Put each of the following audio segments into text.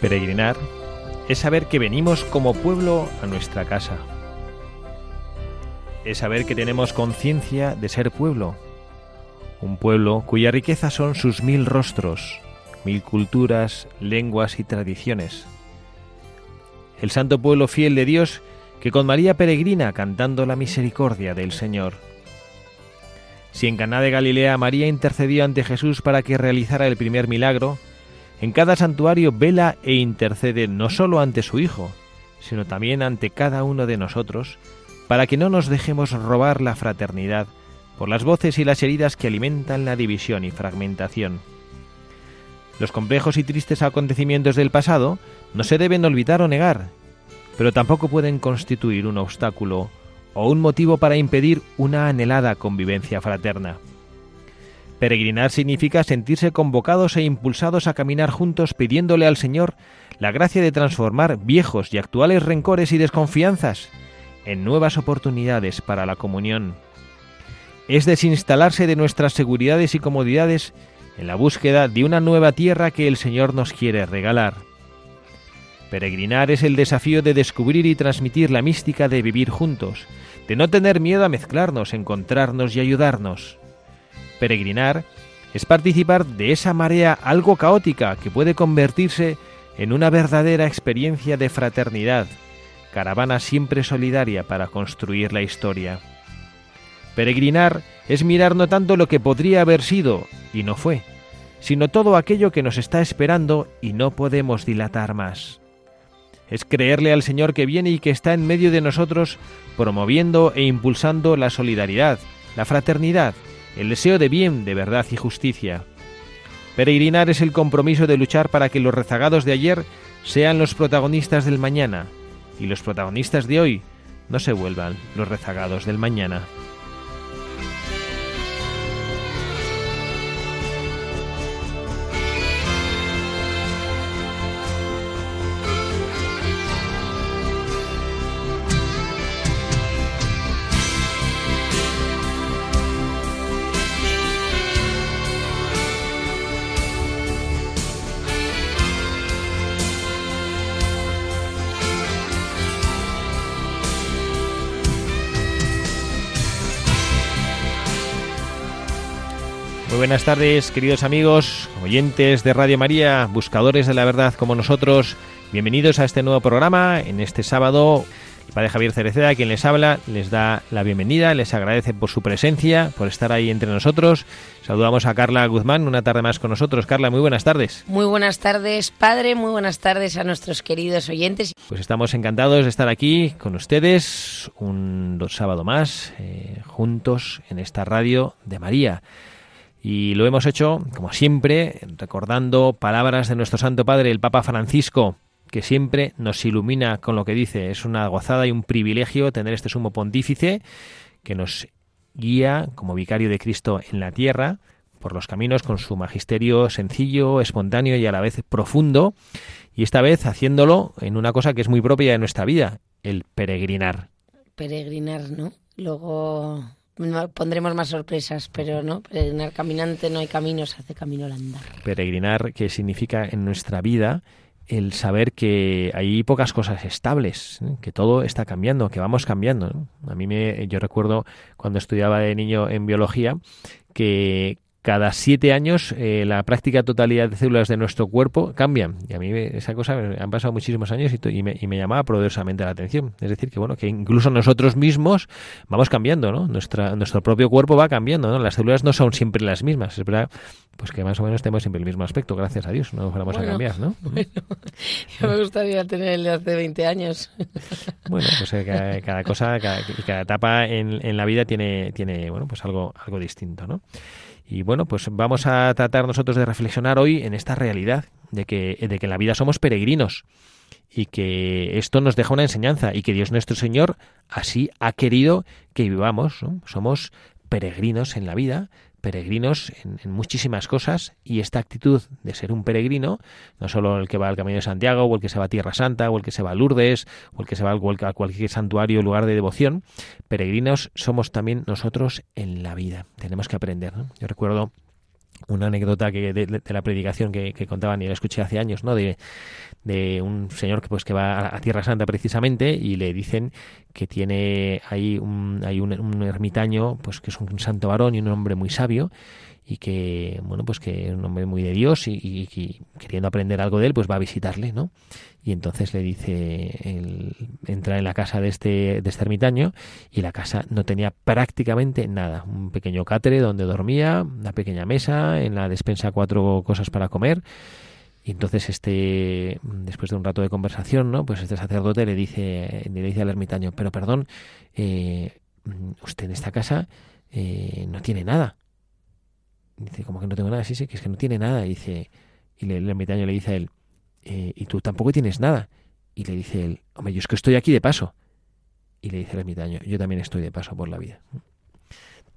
Peregrinar es saber que venimos como pueblo a nuestra casa. Es saber que tenemos conciencia de ser pueblo. Un pueblo cuya riqueza son sus mil rostros, mil culturas, lenguas y tradiciones. El santo pueblo fiel de Dios que con María peregrina cantando la misericordia del Señor. Si en Caná de Galilea María intercedió ante Jesús para que realizara el primer milagro, en cada santuario vela e intercede no solo ante su Hijo, sino también ante cada uno de nosotros, para que no nos dejemos robar la fraternidad por las voces y las heridas que alimentan la división y fragmentación. Los complejos y tristes acontecimientos del pasado no se deben olvidar o negar, pero tampoco pueden constituir un obstáculo o un motivo para impedir una anhelada convivencia fraterna. Peregrinar significa sentirse convocados e impulsados a caminar juntos pidiéndole al Señor la gracia de transformar viejos y actuales rencores y desconfianzas en nuevas oportunidades para la comunión. Es desinstalarse de nuestras seguridades y comodidades en la búsqueda de una nueva tierra que el Señor nos quiere regalar. Peregrinar es el desafío de descubrir y transmitir la mística de vivir juntos, de no tener miedo a mezclarnos, encontrarnos y ayudarnos. Peregrinar es participar de esa marea algo caótica que puede convertirse en una verdadera experiencia de fraternidad, caravana siempre solidaria para construir la historia. Peregrinar es mirar no tanto lo que podría haber sido y no fue, sino todo aquello que nos está esperando y no podemos dilatar más. Es creerle al Señor que viene y que está en medio de nosotros, promoviendo e impulsando la solidaridad, la fraternidad, el deseo de bien, de verdad y justicia. Peregrinar es el compromiso de luchar para que los rezagados de ayer sean los protagonistas del mañana y los protagonistas de hoy no se vuelvan los rezagados del mañana. Buenas tardes, queridos amigos, oyentes de Radio María, buscadores de la verdad como nosotros. Bienvenidos a este nuevo programa. En este sábado, el Padre Javier Cereceda, quien les habla, les da la bienvenida, les agradece por su presencia, por estar ahí entre nosotros. Saludamos a Carla Guzmán, una tarde más con nosotros. Carla, muy buenas tardes. Muy buenas tardes, Padre, muy buenas tardes a nuestros queridos oyentes. Pues estamos encantados de estar aquí con ustedes un sábado más, eh, juntos en esta radio de María. Y lo hemos hecho, como siempre, recordando palabras de nuestro Santo Padre, el Papa Francisco, que siempre nos ilumina con lo que dice. Es una gozada y un privilegio tener este sumo pontífice que nos guía como vicario de Cristo en la tierra por los caminos con su magisterio sencillo, espontáneo y a la vez profundo, y esta vez haciéndolo en una cosa que es muy propia de nuestra vida, el peregrinar. Peregrinar, ¿no? Luego pondremos más sorpresas, pero no, peregrinar caminante no hay camino, se hace camino al andar. Peregrinar, que significa en nuestra vida el saber que hay pocas cosas estables, que todo está cambiando, que vamos cambiando. A mí me, yo recuerdo cuando estudiaba de niño en biología que, cada siete años eh, la práctica totalidad de células de nuestro cuerpo cambian. Y a mí esa cosa han pasado muchísimos años y, me, y, me, llamaba poderosamente la atención. Es decir, que bueno, que incluso nosotros mismos vamos cambiando, ¿no? Nuestra, nuestro propio cuerpo va cambiando, ¿no? Las células no son siempre las mismas. Es verdad, pues que más o menos tenemos siempre el mismo aspecto, gracias a Dios. No vamos a cambiar, ¿no? Bueno, me gustaría tener el de hace 20 años. Bueno, pues eh, cada, cosa, cada, cada etapa en, en la vida tiene, tiene, bueno, pues algo, algo distinto, ¿no? Y bueno, pues vamos a tratar nosotros de reflexionar hoy en esta realidad de que, de que en la vida somos peregrinos y que esto nos deja una enseñanza y que Dios nuestro Señor así ha querido que vivamos. Somos peregrinos en la vida, peregrinos en, muchísimas cosas y esta actitud de ser un peregrino, no solo el que va al Camino de Santiago o el que se va a Tierra Santa o el que se va a Lourdes o el que se va a cualquier santuario o lugar de devoción, peregrinos somos también nosotros en la vida. Tenemos que aprender. Yo recuerdo una anécdota que de, la predicación que, que, contaban y la escuché hace años, ¿no? De, de un señor que pues que va a Tierra Santa precisamente y le dicen que tiene ahí un, hay un, ermitaño pues que es un santo varón y un hombre muy sabio y que bueno pues que es un hombre muy de Dios y, queriendo aprender algo de él pues va a visitarle no y entonces le dice entra en la casa de este de este ermitaño y la casa no tenía prácticamente nada un pequeño cátere donde dormía una pequeña mesa en la despensa cuatro cosas para comer y entonces este, después de un rato de conversación, ¿no? Pues este sacerdote le dice, le dice al ermitaño, pero perdón, eh, usted en esta casa eh, no tiene nada. Dice, como que no tengo nada, sí, sí, que es que no tiene nada. Y dice, y el ermitaño le dice a él, eh, y tú tampoco tienes nada. Y le dice él, hombre, yo es que estoy aquí de paso. Y le dice el ermitaño, yo también estoy de paso por la vida.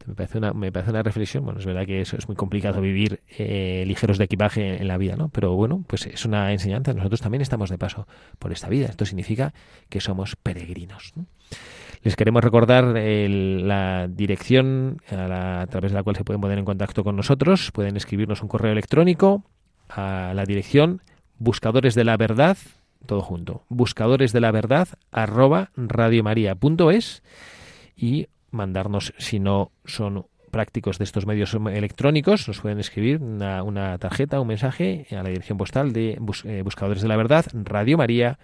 Me parece, una, me parece una reflexión. Bueno, es verdad que eso es muy complicado vivir eh, ligeros de equipaje en, la vida, ¿no? Pero bueno, pues es una enseñanza. Nosotros también estamos de paso por esta vida. Esto significa que somos peregrinos. Les queremos recordar la dirección a, través de la cual se pueden poner en contacto con nosotros. Pueden escribirnos un correo electrónico a la dirección buscadores de la verdad, todo junto, buscadores de la verdad arroba radiomaria.es y mandarnos, si no son prácticos de estos medios electrónicos, nos pueden escribir una, tarjeta, un mensaje a la dirección postal de eh, Buscadores de la Verdad, Radio María,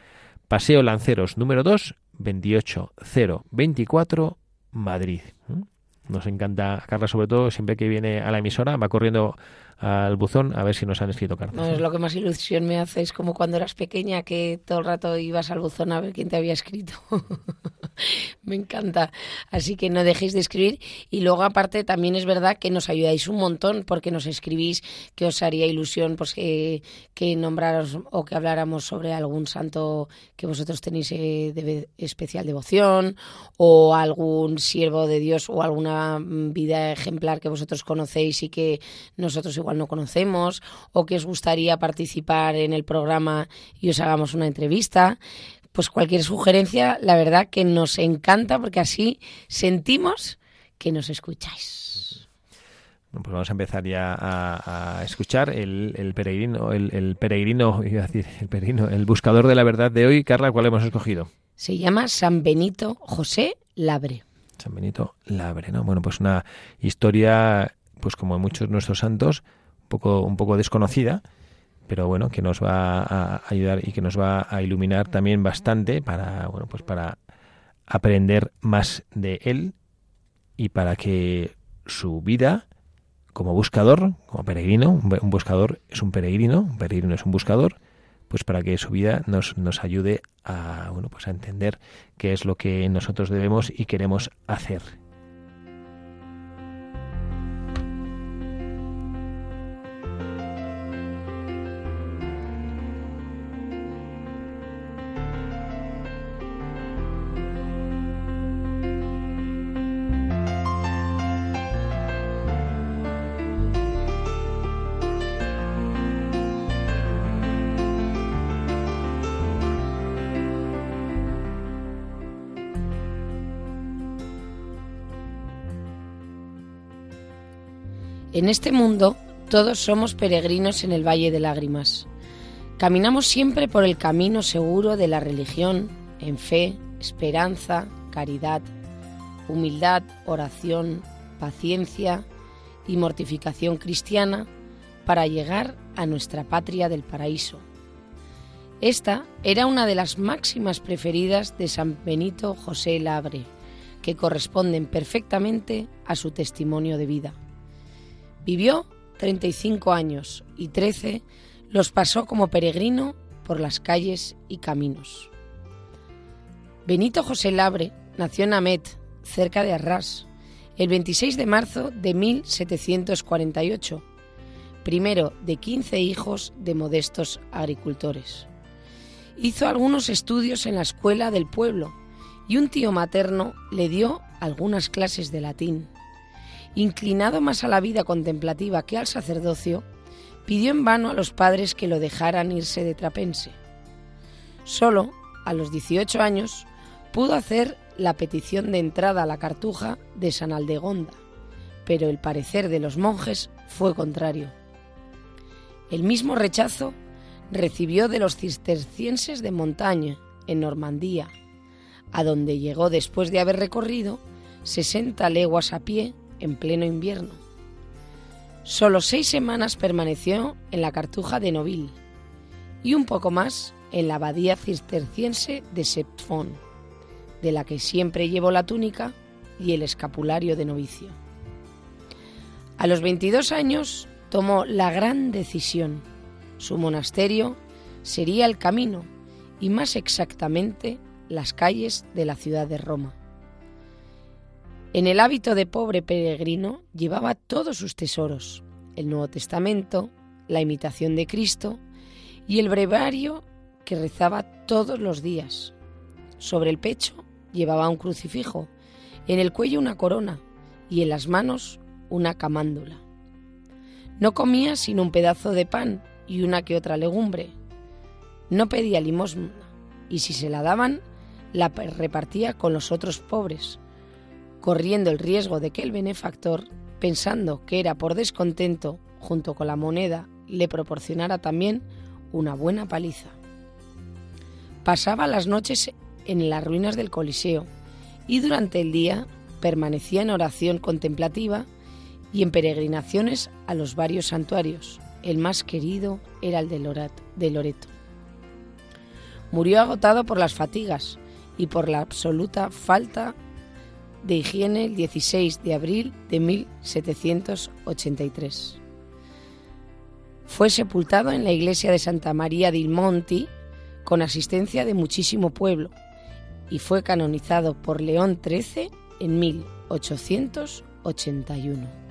Paseo Lanceros número 2, 28024, Madrid. ¿Mm? Nos encanta, Carla, sobre todo, siempre que viene a la emisora, va corriendo al buzón a ver si nos han escrito cartas. No, es lo que más ilusión me hace, es como cuando eras pequeña que todo el rato ibas al buzón a ver quién te había escrito. me encanta. Así que no dejéis de escribir y luego aparte también es verdad que nos ayudáis un montón porque nos escribís que os haría ilusión pues que, que nombraros o que habláramos sobre algún santo que vosotros tenéis eh, de especial devoción o algún siervo de Dios o alguna vida ejemplar que vosotros conocéis y que nosotros igual no conocemos o que os gustaría participar en el programa y os hagamos una entrevista, pues cualquier sugerencia, la verdad que nos encanta porque así sentimos que nos escucháis. pues vamos a empezar ya a, escuchar el, peregrino, el, peregrino, iba a decir, el peregrino, el buscador de la verdad de hoy. Carla, ¿cuál hemos escogido? Se llama San Benito José Labre. San Benito Labre, ¿no? Bueno, pues una historia pues como muchos nuestros santos, un poco, un poco desconocida, pero bueno, que nos va a ayudar y que nos va a iluminar también bastante para, bueno, pues para aprender más de él y para que su vida como buscador, como peregrino, un buscador es un peregrino, un peregrino es un buscador, pues para que su vida nos, nos ayude a, bueno, pues a entender qué es lo que nosotros debemos y queremos hacer En este mundo todos somos peregrinos en el Valle de Lágrimas. Caminamos siempre por el camino seguro de la religión, en fe, esperanza, caridad, humildad, oración, paciencia y mortificación cristiana para llegar a nuestra patria del paraíso. Esta era una de las máximas preferidas de San Benito José Labre, que corresponden perfectamente a su testimonio de vida. Vivió 35 años y 13 los pasó como peregrino por las calles y caminos. Benito José Labre nació en Amet, cerca de Arras, el 26 de marzo de 1748, primero de 15 hijos de modestos agricultores. Hizo algunos estudios en la escuela del pueblo y un tío materno le dio algunas clases de latín. Inclinado más a la vida contemplativa que al sacerdocio, pidió en vano a los padres que lo dejaran irse de trapense. Solo, a los 18 años, pudo hacer la petición de entrada a la cartuja de San Aldegonda, pero el parecer de los monjes fue contrario. El mismo rechazo recibió de los cistercienses de Montaña, en Normandía, a donde llegó después de haber recorrido 60 leguas a pie en pleno invierno. Solo seis semanas permaneció en la cartuja de Noville y un poco más en la abadía cisterciense de Sepfón, de la que siempre llevó la túnica y el escapulario de novicio. A los 22 años tomó la gran decisión. Su monasterio sería el camino y más exactamente las calles de la ciudad de Roma. En el hábito de pobre peregrino llevaba todos sus tesoros, el Nuevo Testamento, la imitación de Cristo y el brevario que rezaba todos los días. Sobre el pecho llevaba un crucifijo, en el cuello una corona y en las manos una camándula. No comía sino un pedazo de pan y una que otra legumbre. No pedía limosna y si se la daban, la repartía con los otros pobres, corriendo el riesgo de que el benefactor, pensando que era por descontento, junto con la moneda, le proporcionara también una buena paliza. Pasaba las noches en las ruinas del Coliseo y durante el día permanecía en oración contemplativa y en peregrinaciones a los varios santuarios. El más querido era el de Loreto. Murió agotado por las fatigas y por la absoluta falta de higiene el 16 de abril de 1783. Fue sepultado en la iglesia de Santa María del Monti con asistencia de muchísimo pueblo y fue canonizado por León XIII en 1881.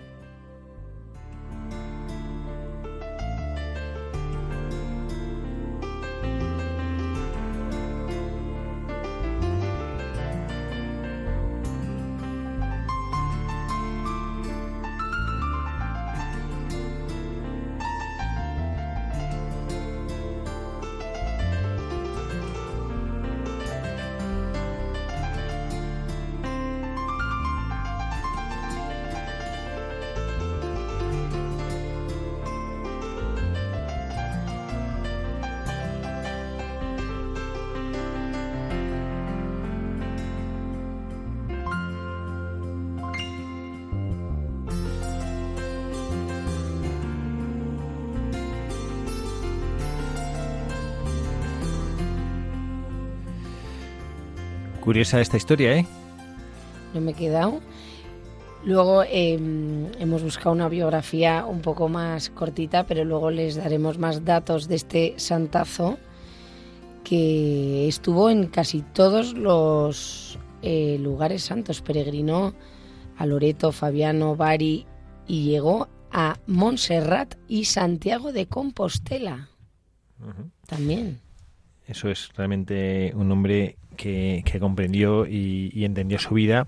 Curiosa esta historia, ¿eh? No me he quedado. Luego em, hemos buscado una biografía un poco más cortita, pero luego les daremos más datos de este santazo que estuvo en casi todos los eh, lugares santos. Peregrinó a Loreto, Fabiano, Bari y llegó a Montserrat y Santiago de Compostela. También. Eso es realmente un hombre que, comprendió y, entendió su vida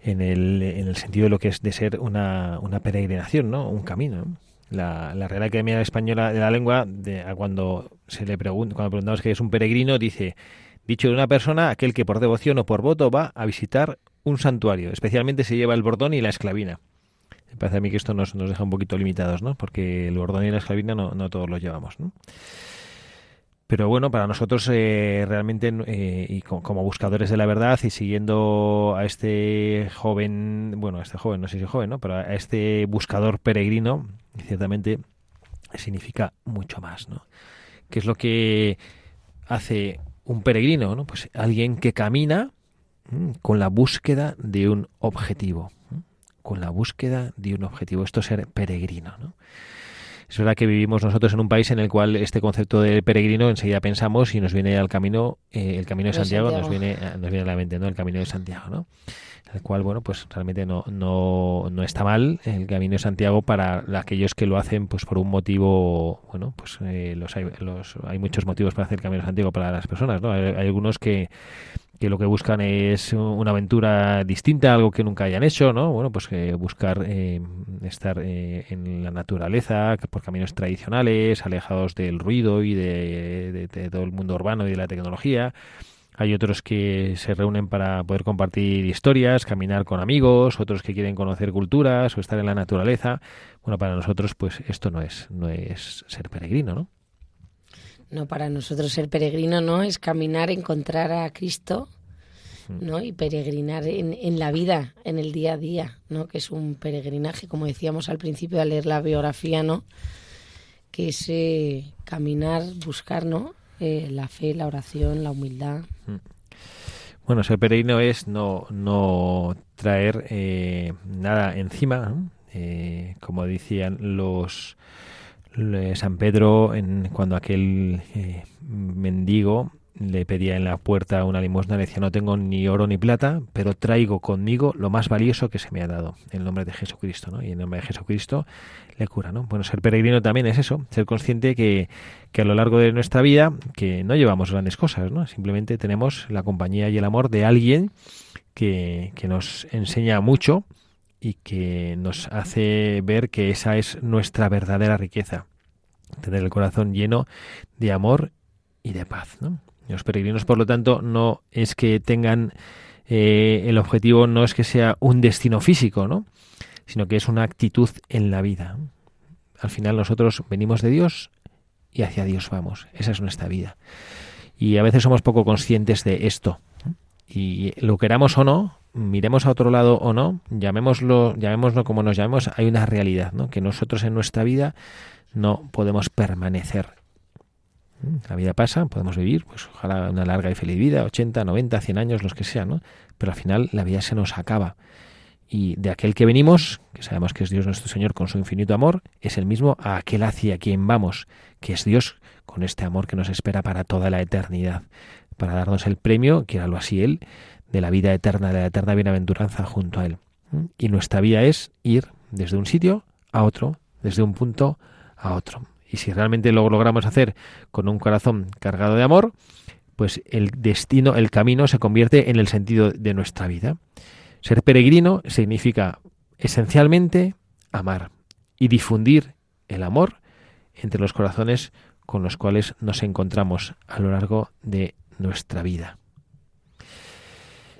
en el, en el sentido de lo que es de ser una, una peregrinación, ¿no? Un camino. La, la, Real Academia Española de la Lengua, de, cuando se le pregunta, cuando preguntamos qué es un peregrino, dice, dicho de una persona, aquel que por devoción o por voto va a visitar un santuario, especialmente se lleva el bordón y la esclavina. Me parece a mí que esto nos, nos deja un poquito limitados, ¿no? Porque el bordón y la esclavina no, no todos los llevamos, ¿no? Pero bueno, para nosotros eh, realmente, eh, y como, buscadores de la verdad y siguiendo a este joven, bueno, a este joven, no sé si joven, ¿no? Pero a este buscador peregrino, ciertamente significa mucho más, ¿no? ¿Qué es lo que hace un peregrino? ¿no? Pues alguien que camina con la búsqueda de un objetivo, con la búsqueda de un objetivo. Esto es ser peregrino, ¿no? Es verdad que vivimos nosotros en un país en el cual este concepto de peregrino enseguida pensamos y nos viene al camino, eh, el camino de Santiago, Nos, viene, nos viene a la mente, ¿no? El camino de Santiago, ¿no? El cual, bueno, pues realmente no, no, no está mal el camino de Santiago para aquellos que lo hacen pues por un motivo, bueno, pues eh, los hay, los, hay muchos motivos para hacer el camino de Santiago para las personas, ¿no? hay algunos que que lo que buscan es una aventura distinta, algo que nunca hayan hecho, ¿no? Bueno, pues eh, buscar eh, estar eh, en la naturaleza, por caminos tradicionales, alejados del ruido y de, todo el mundo urbano y de la tecnología. Hay otros que se reúnen para poder compartir historias, caminar con amigos, otros que quieren conocer culturas o estar en la naturaleza. Bueno, para nosotros, pues esto no es, no es ser peregrino, ¿no? No, para nosotros ser peregrino no es caminar, encontrar a Cristo. ¿no? Y peregrinar en, en, la vida, en el día a día, ¿no? Que es un peregrinaje, como decíamos al principio al leer la biografía, ¿no? Que es eh, caminar, buscar, ¿no? Eh, la fe, la oración, la humildad. Bueno, ser peregrino es no, no traer eh, nada encima, como decían los San Pedro, en, cuando aquel eh, mendigo le pedía en la puerta una limosna, le decía, no tengo ni oro ni plata, pero traigo conmigo lo más valioso que se me ha dado, en nombre de Jesucristo, ¿no? Y en nombre de Jesucristo le cura, ¿no? Bueno, ser peregrino también es eso, ser consciente que, que a lo largo de nuestra vida, que no llevamos grandes cosas, ¿no? Simplemente tenemos la compañía y el amor de alguien que, que nos enseña mucho, y que nos hace ver que esa es nuestra verdadera riqueza, tener el corazón lleno de amor y de paz. Los peregrinos, por lo tanto, no es que tengan eh, el objetivo, no es que sea un destino físico, ¿no? sino que es una actitud en la vida. Al final nosotros venimos de Dios y hacia Dios vamos. Esa es nuestra vida. Y a veces somos poco conscientes de esto. Y lo queramos o no, miremos a otro lado o no, llamémoslo, llamémoslo como nos llamemos, hay una realidad, ¿no? Que nosotros en nuestra vida no podemos permanecer. ¿Mm? La vida pasa, podemos vivir, pues ojalá una larga y feliz vida, 80, 90, 100 años, los que sean, ¿no? Pero al final la vida se nos acaba. Y de aquel que venimos, que sabemos que es Dios nuestro Señor con su infinito amor, es el mismo a aquel hacia quien vamos, que es Dios con este amor que nos espera para toda la eternidad, para darnos el premio, que era lo así Él, de la vida eterna, de la eterna bienaventuranza junto a Él. Y nuestra vida es ir desde un sitio a otro, desde un punto a otro. Y si realmente lo logramos hacer con un corazón cargado de amor, pues el destino, el camino se convierte en el sentido de nuestra vida. Ser peregrino significa esencialmente amar y difundir el amor entre los corazones con los cuales nos encontramos a lo largo de nuestra vida.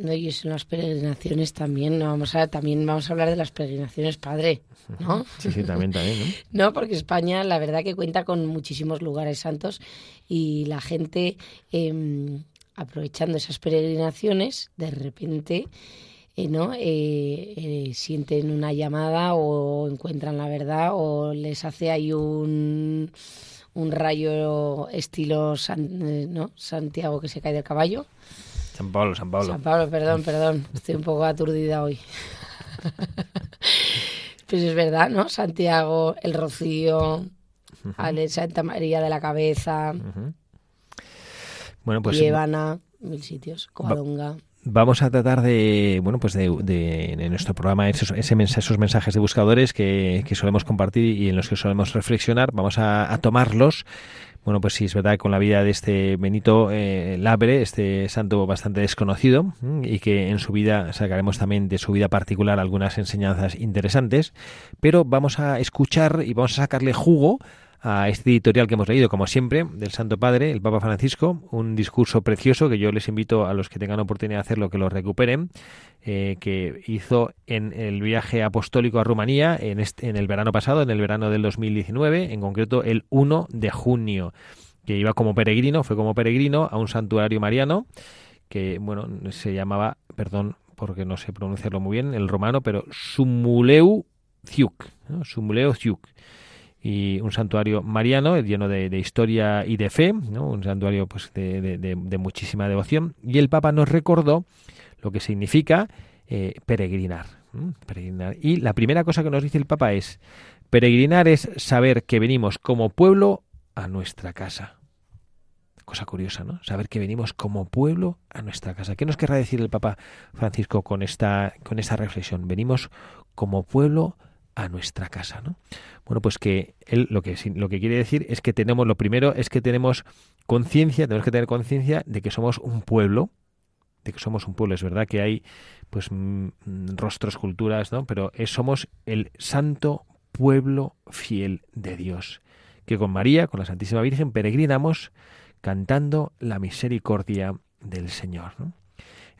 No, y en las peregrinaciones también, ¿no? vamos a, también vamos a hablar de las peregrinaciones padre, ¿no? Sí, sí, también, también, ¿no? no, porque España la verdad que cuenta con muchísimos lugares santos y la gente em, aprovechando esas peregrinaciones, de repente... Eh, ¿no? Eh, eh, sienten una llamada o encuentran la verdad o les hace ahí un, un rayo estilo ¿no? Santiago que se cae del caballo San Pablo, San Pablo. San Pablo, perdón, perdón. Estoy un poco aturdida hoy. pues es verdad, ¿no? Santiago, el Rocío, Santa María de la Cabeza, bueno, pues, Llevana, mil sitios, Covadonga. Vamos a tratar de, bueno, pues de, en nuestro programa esos, esos mensajes de buscadores que, solemos compartir y en los que solemos reflexionar, vamos a tomarlos. Bueno, pues sí, es verdad que con la vida de este Benito eh, Labre, este santo bastante desconocido, y que en su vida sacaremos también de su vida particular algunas enseñanzas interesantes, pero vamos a escuchar y vamos a sacarle jugo a este editorial que hemos leído, como siempre, del Santo Padre, el Papa Francisco, un discurso precioso que yo les invito a los que tengan oportunidad de hacerlo que lo recuperen, eh, que hizo en el viaje apostólico a Rumanía en, este, en el verano pasado, en el verano del 2019, en concreto el 1 de junio que iba como peregrino, fue como peregrino a un santuario mariano que, bueno, se llamaba, perdón porque no sé pronunciarlo muy bien, el romano, pero Sumuleu Ciuc, Sumuleu Ciuc y un santuario mariano lleno de, historia y de fe, ¿no? un santuario pues, de, muchísima devoción. Y el Papa nos recordó lo que significa eh, peregrinar, peregrinar. Y la primera cosa que nos dice el Papa es, peregrinar es saber que venimos como pueblo a nuestra casa. Cosa curiosa, ¿no? Saber que venimos como pueblo a nuestra casa. ¿Qué nos querrá decir el Papa Francisco con esta, con esta reflexión? Venimos como pueblo a nuestra casa, ¿no? Bueno, pues que él lo que, lo que quiere decir es que tenemos, lo primero es que tenemos conciencia, tenemos que tener conciencia de que somos un pueblo, de que somos un pueblo. Es verdad que hay pues mm, rostros, culturas, ¿no? Pero somos el santo pueblo fiel de Dios, que con María, con la Santísima Virgen, peregrinamos cantando la misericordia del Señor.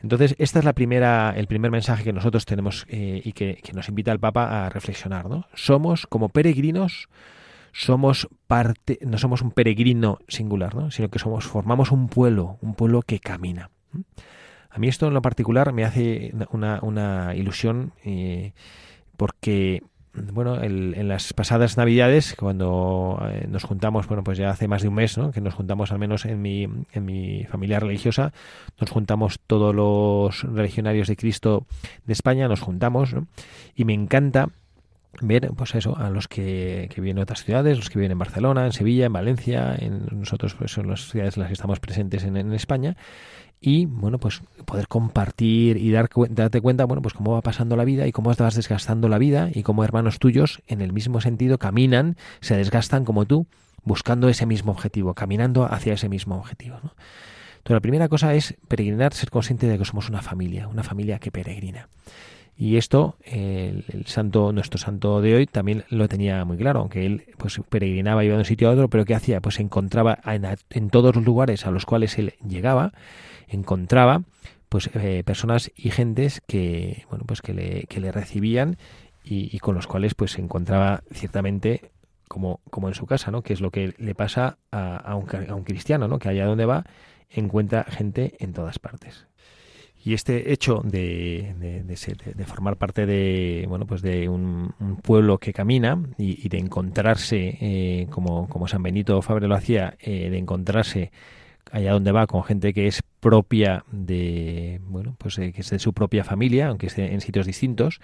Entonces, esta es la primera, el primer mensaje que nosotros tenemos eh, y que, nos invita el Papa a reflexionar. ¿no? Somos como peregrinos, somos parte, no somos un peregrino singular, ¿no? sino que somos, formamos un pueblo, un pueblo que camina. A mí esto en lo particular me hace una, una ilusión eh, porque bueno, en las pasadas Navidades, cuando eh, nos juntamos, bueno, pues ya hace más de un mes, ¿no? Que nos juntamos, al menos en mi, en mi familia religiosa, nos juntamos todos los religionarios de Cristo de España, nos juntamos, ¿no? Y me encanta ver, pues eso, a los que, que viven en otras ciudades, los que viven en Barcelona, en Sevilla, en Valencia, en nosotros, pues son las ciudades en las que estamos presentes en, en España, y bueno pues poder compartir y dar, darte cuenta bueno pues cómo va pasando la vida y cómo vas desgastando la vida y cómo hermanos tuyos en el mismo sentido caminan se desgastan como tú buscando ese mismo objetivo caminando hacia ese mismo objetivo ¿no? entonces la primera cosa es peregrinar ser consciente de que somos una familia una familia que peregrina y esto el, santo nuestro santo de hoy también lo tenía muy claro aunque él pues peregrinaba iba de un sitio a otro pero qué hacía pues se encontraba en, en todos los lugares a los cuales él llegaba encontraba pues eh, personas y gentes que bueno pues que le, que le recibían y, con los cuales pues se encontraba ciertamente como, como en su casa, ¿no? Que es lo que le pasa a, a, un, a un cristiano, ¿no? Que allá donde va encuentra gente en todas partes. Y este hecho de, de, formar parte de bueno pues de un, pueblo que camina y, de encontrarse eh, como, como San Benito Fabre lo hacía, eh, de encontrarse allá donde va con gente que es propia de, bueno, pues eh, que es de su propia familia, aunque esté en sitios distintos,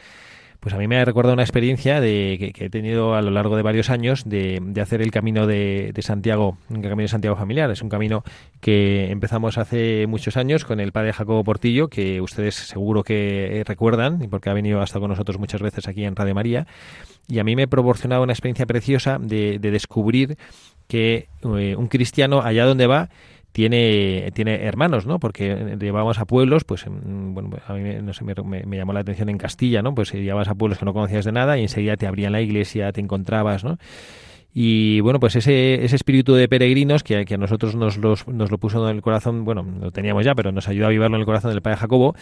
pues a mí me ha recordado una experiencia de, que, he tenido a lo largo de varios años de, hacer el camino de, Santiago, el camino de Santiago familiar. Es un camino que empezamos hace muchos años con el padre Jacobo Portillo, que ustedes seguro que recuerdan, porque ha venido hasta con nosotros muchas veces aquí en Radio María. Y a mí me ha proporcionado una experiencia preciosa de, descubrir que eh, un cristiano allá donde va tiene, tiene hermanos, ¿no? Porque llevamos a pueblos, pues, bueno, a mí no sé, me, me, llamó la atención en Castilla, ¿no? Pues llevabas a pueblos que no conocías de nada y enseguida te abrían la iglesia, te encontrabas, ¿no? Y bueno, pues ese, ese espíritu de peregrinos que, a nosotros nos, los, nos lo puso en el corazón, bueno, lo teníamos ya, pero nos ayudó a vivirlo en el corazón del Padre Jacobo,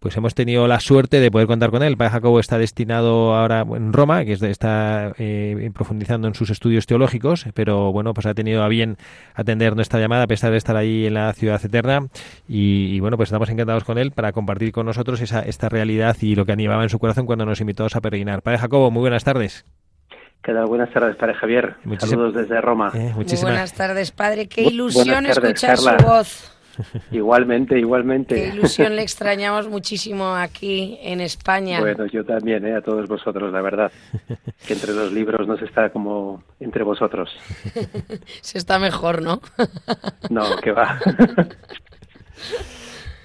pues hemos tenido la suerte de poder contar con él. El Padre Jacobo está destinado ahora en Roma, que está eh, profundizando en sus estudios teológicos, pero bueno, pues ha tenido a bien atender nuestra llamada a pesar de estar ahí en la ciudad eterna. Y, bueno, pues estamos encantados con él para compartir con nosotros esa, esta realidad y lo que animaba en su corazón cuando nos invitó a peregrinar. Padre Jacobo, muy buenas tardes. ¿Qué tal? Buenas tardes, Padre Javier. Saludos desde Roma. Eh, buenas tardes, Padre. Qué ilusión escuchar su voz. Igualmente, igualmente. Qué ilusión le extrañamos muchísimo aquí en España. Bueno, yo también, ¿eh? a todos vosotros, la verdad. Que entre los libros no se está como entre vosotros. se está mejor, ¿no? no, que va.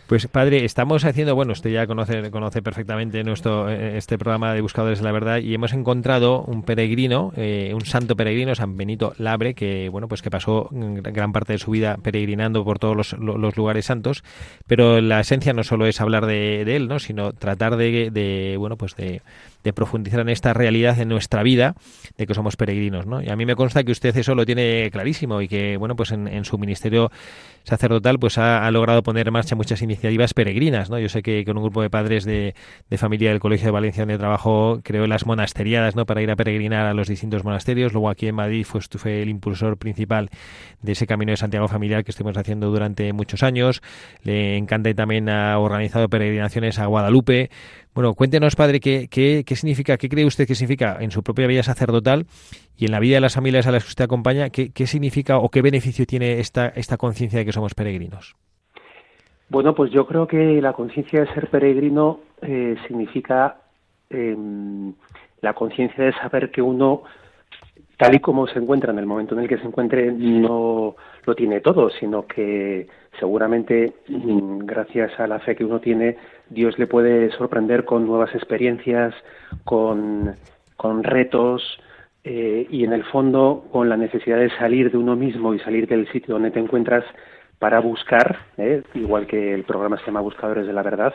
Pues padre, estamos haciendo, bueno, usted ya conoce, conoce perfectamente nuestro eh, este programa de Buscadores de la Verdad y hemos encontrado un peregrino, eh, un santo peregrino, San Benito Labre, que bueno, pues que pasó gran parte de su vida peregrinando por todos los, lugares santos, pero la esencia no solo es hablar de, él, ¿no? sino tratar de, de bueno, pues de, de profundizar en esta realidad en nuestra vida de que somos peregrinos, ¿no? Y a mí me consta que usted eso lo tiene clarísimo y que, bueno, pues en, su ministerio sacerdotal, pues ha, logrado poner en marcha muchas iniciativas peregrinas, ¿no? Yo sé que con un grupo de padres de, familia del Colegio de Valencia donde trabajo creó las monasteriadas, ¿no? Para ir a peregrinar a los distintos monasterios. Luego aquí en Madrid fue, fue el impulsor principal de ese camino de Santiago familiar que estuvimos haciendo durante muchos años. Le encanta y también ha organizado peregrinaciones a Guadalupe. Bueno, cuéntenos, padre, qué, qué, qué significa, qué cree usted que significa en su propia vida sacerdotal y en la vida de las familias a las que usted acompaña, qué, qué significa o qué beneficio tiene esta, esta conciencia de que somos peregrinos. Bueno, pues yo creo que la conciencia de ser peregrino eh, significa em, la conciencia de saber que uno, tal y como se encuentra en el momento en el que se encuentre, no lo tiene todo, sino que seguramente mm, gracias a la fe que uno tiene, Dios le puede sorprender con nuevas experiencias, con, con retos eh, y en el fondo con la necesidad de salir de uno mismo y salir del sitio donde te encuentras para buscar, eh, igual que el programa se llama Buscadores de la Verdad,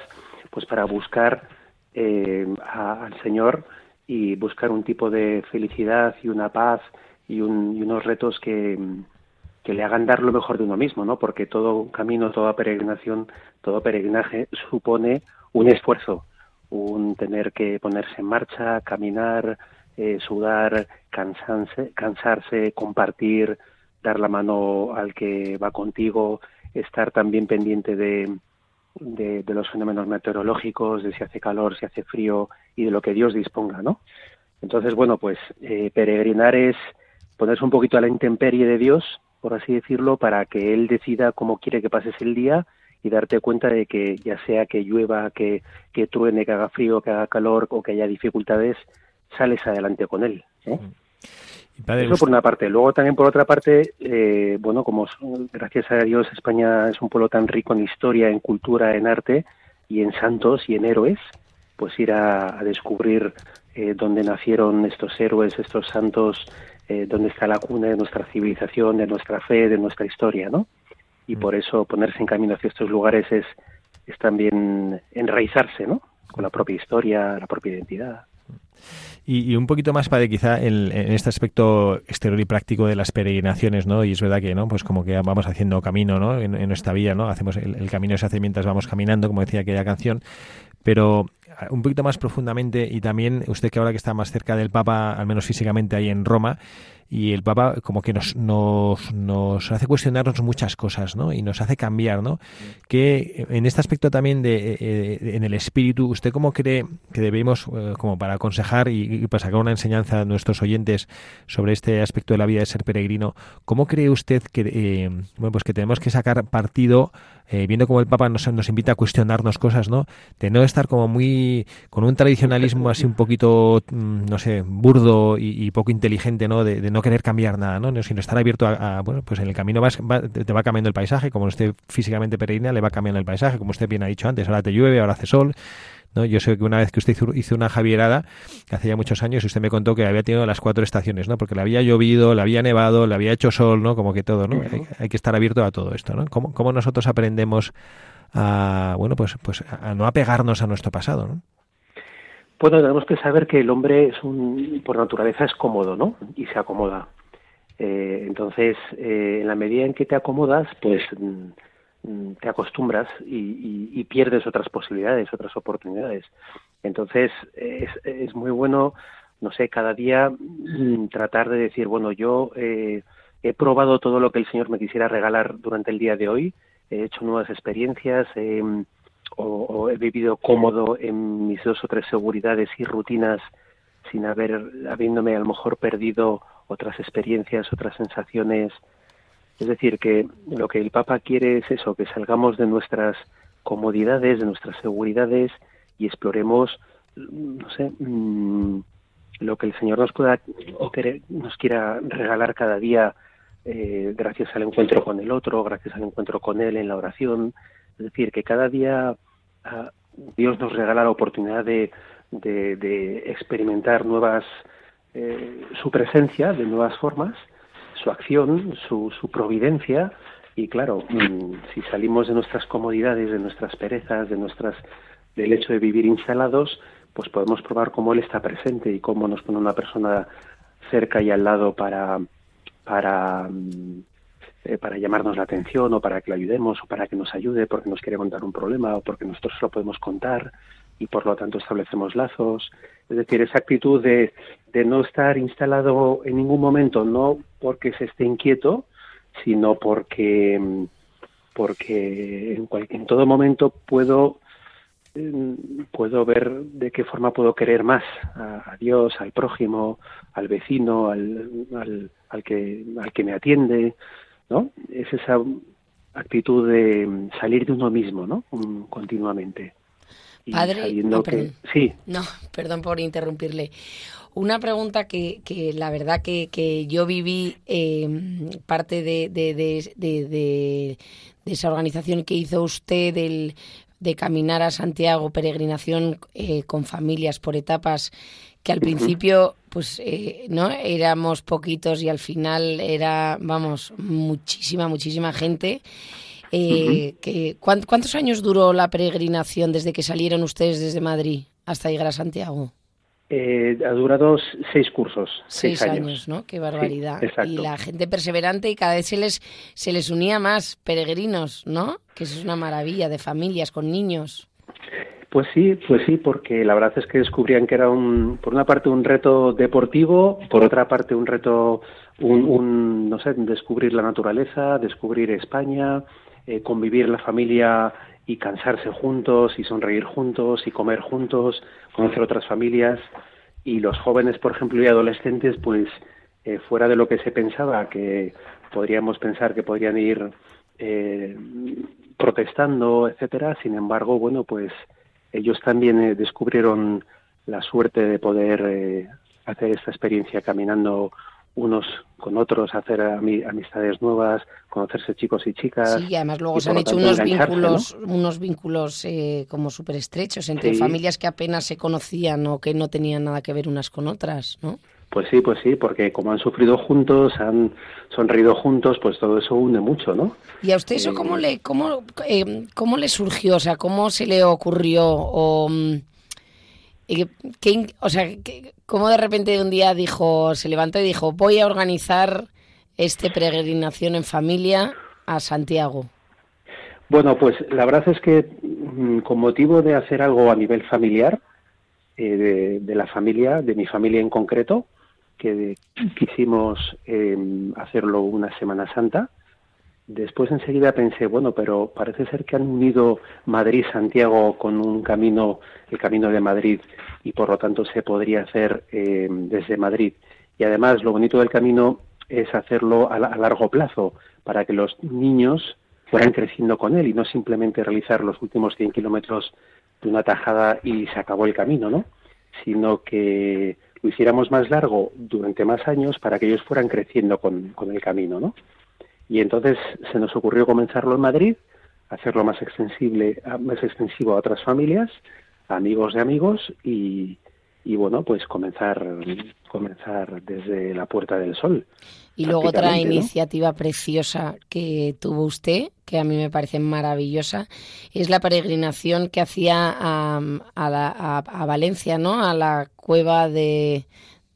pues para buscar eh, al Señor y buscar un tipo de felicidad y una paz y, un, y unos retos que, que le hagan dar lo mejor de uno mismo, ¿no? Porque todo camino, toda peregrinación, todo peregrinaje supone un esfuerzo, un tener que ponerse en marcha, caminar, eh, sudar, cansarse, cansarse, compartir, dar la mano al que va contigo, estar también pendiente de, de, los fenómenos meteorológicos, de si hace calor, si hace frío y de lo que Dios disponga, ¿no? Entonces, bueno, pues eh, peregrinar es ponerse un poquito a la intemperie de Dios, por así decirlo, para que Él decida cómo quiere que pases el día y darte cuenta de que ya sea que llueva, que, que truene, que haga frío, que haga calor o que haya dificultades, sales adelante con Él. ¿eh? Eso por una parte. Luego también por otra parte, eh, bueno, como gracias a Dios España es un pueblo tan rico en historia, en cultura, en arte y en santos y en héroes, pues ir a, descubrir eh, dónde nacieron estos héroes, estos santos, eh, dónde está la cuna de nuestra civilización, de nuestra fe, de nuestra historia, ¿no? Y mm. por eso ponerse en camino hacia estos lugares es, es también enraizarse, ¿no? Con la propia historia, la propia identidad. Y, un poquito más para quizá en, este aspecto exterior y práctico de las peregrinaciones, ¿no? Y es verdad que, ¿no? Pues como que vamos haciendo camino, ¿no? En, nuestra vida, ¿no? Hacemos el, el, camino se hace mientras vamos caminando, como decía aquella canción. Pero un poquito más profundamente y también usted que ahora que está más cerca del Papa, al menos físicamente ahí en Roma, y el Papa como que nos, nos, nos hace cuestionarnos muchas cosas, ¿no? Y nos hace cambiar, ¿no? Que en este aspecto también de, eh, eh, en el espíritu, ¿usted cómo cree que debemos, eh, como para aconsejar y, para sacar una enseñanza a nuestros oyentes sobre este aspecto de la vida de ser peregrino, cómo cree usted que, bueno, pues que tenemos que sacar partido eh, viendo como el Papa nos, nos invita a cuestionarnos cosas, ¿no? De no estar como muy, con un tradicionalismo así un poquito, mm, no sé, burdo y, poco inteligente, ¿no? De, no querer cambiar nada, ¿no? Sino estar abierto a, bueno, pues en el camino vas, te va cambiando el paisaje, como usted físicamente peregrina, le va cambiando el paisaje, como usted bien ha dicho antes, ahora te llueve, ahora hace sol, ¿no? Yo sé que una vez que usted hizo una javierada, hace ya muchos años, usted me contó que había tenido las cuatro estaciones, ¿no? Porque le había llovido, le había nevado, le había hecho sol, ¿no? Como que todo, ¿no? hay, que estar abierto a todo esto, ¿no? ¿Cómo, cómo nosotros aprendemos a, bueno, pues, pues a no apegarnos a nuestro pasado, ¿no? Bueno, tenemos que saber que el hombre es un, por naturaleza es cómodo, ¿no? Y se acomoda. Eh, entonces, eh, en la medida en que te acomodas, pues Mm, te acostumbras y, pierdes otras posibilidades, otras oportunidades. Entonces, es, muy bueno, no sé, cada día mm, tratar de decir, bueno, yo eh, he probado todo lo que el Señor me quisiera regalar durante el día de hoy, he hecho nuevas experiencias, o, he vivido cómodo en mis dos o tres seguridades y rutinas sin haber, habiéndome a lo mejor perdido otras experiencias, otras sensaciones, es decir, que lo que el Papa quiere es eso, que salgamos de nuestras comodidades, de nuestras seguridades y exploremos, no sé, mm, lo que el Señor nos pueda o nos quiera regalar cada día eh, gracias al encuentro con el otro, gracias al encuentro con Él en la oración. Es decir, que cada día ah, Dios nos regala la oportunidad de, experimentar nuevas, eh, su presencia de nuevas formas su acción, su, su providencia, y claro, mm, si salimos de nuestras comodidades, de nuestras perezas, de nuestras, del hecho de vivir instalados, pues podemos probar cómo Él está presente y cómo nos pone una persona cerca y al lado para, para mm, eh, para llamarnos la atención o para que le ayudemos o para que nos ayude porque nos quiere contar un problema o porque nosotros lo podemos contar y por lo tanto establecemos lazos. Es decir, esa actitud de, de no estar instalado en ningún momento, no porque se esté inquieto, sino porque, porque en, en todo momento puedo puedo ver de qué forma puedo querer más a, Dios, al prójimo, al vecino, al, al, que, al que me atiende, ¿no? Es esa actitud de salir de uno mismo, ¿no? continuamente. Padre, no, perdón. sí. No, perdón por interrumpirle. Una pregunta que, que la verdad que, que yo viví eh, parte de, de, de, de, esa organización que hizo usted del de caminar a Santiago, peregrinación eh, con familias por etapas, que al principio pues eh, no éramos poquitos y al final era, vamos, muchísima, muchísima gente. Eh, que, ¿Cuántos años duró la peregrinación desde que salieron ustedes desde Madrid hasta llegar a Santiago? Eh, ha durado seis cursos. Seis, años. ¿no? Qué barbaridad. y la gente perseverante y cada vez se les, se les unía más peregrinos, ¿no? Que eso es una maravilla de familias con niños. Pues sí, pues sí, porque la verdad es que descubrían que era un, por una parte un reto deportivo, por otra parte un reto, un, no sé, descubrir la naturaleza, descubrir España, eh, convivir la familia y cansarse juntos y sonreír juntos y comer juntos, conocer otras familias y los jóvenes, por ejemplo, y adolescentes, pues eh, fuera de lo que se pensaba, que podríamos pensar que podrían ir eh, protestando, etcétera. Sin embargo, bueno, pues ellos también eh, descubrieron la suerte de poder hacer esta experiencia caminando unos con otros, hacer amistades nuevas, conocerse chicos y chicas. Sí, y además luego se han hecho unos vínculos, unos vínculos eh, como súper estrechos entre familias que apenas se conocían o que no tenían nada que ver unas con otras, ¿no? Pues sí, pues sí, porque como han sufrido juntos, han sonreído juntos, pues todo eso une mucho, ¿no? ¿Y a usted eso eh, cómo le cómo, eh, cómo le surgió? O sea, ¿cómo se le ocurrió? O, mm, ¿qué, o sea, ¿cómo de repente un día dijo, se levantó y dijo, voy a organizar este peregrinación en familia a Santiago? Bueno, pues la verdad es que mm, con motivo de hacer algo a nivel familiar, eh, de, la familia, de mi familia en concreto, que quisimos em, hacerlo una Semana Santa, Después enseguida pensé, bueno, pero parece ser que han unido Madrid-Santiago con un camino, el camino de Madrid, y por lo tanto se podría hacer eh, desde Madrid. Y además lo bonito del camino es hacerlo a, largo plazo, para que los niños fueran creciendo con él y no simplemente realizar los últimos 100 kilómetros de una tajada y se acabó el camino, ¿no? Sino que lo hiciéramos más largo durante más años para que ellos fueran creciendo con, con el camino, ¿no? Y entonces se nos ocurrió comenzarlo en Madrid, hacerlo más extensible, más extensivo a otras familias, amigos de amigos y, y bueno, pues comenzar comenzar desde la Puerta del Sol. Y luego otra iniciativa preciosa que tuvo usted, que a mí me parece maravillosa, es la peregrinación que hacía a, a, a Valencia, ¿no? A la cueva de,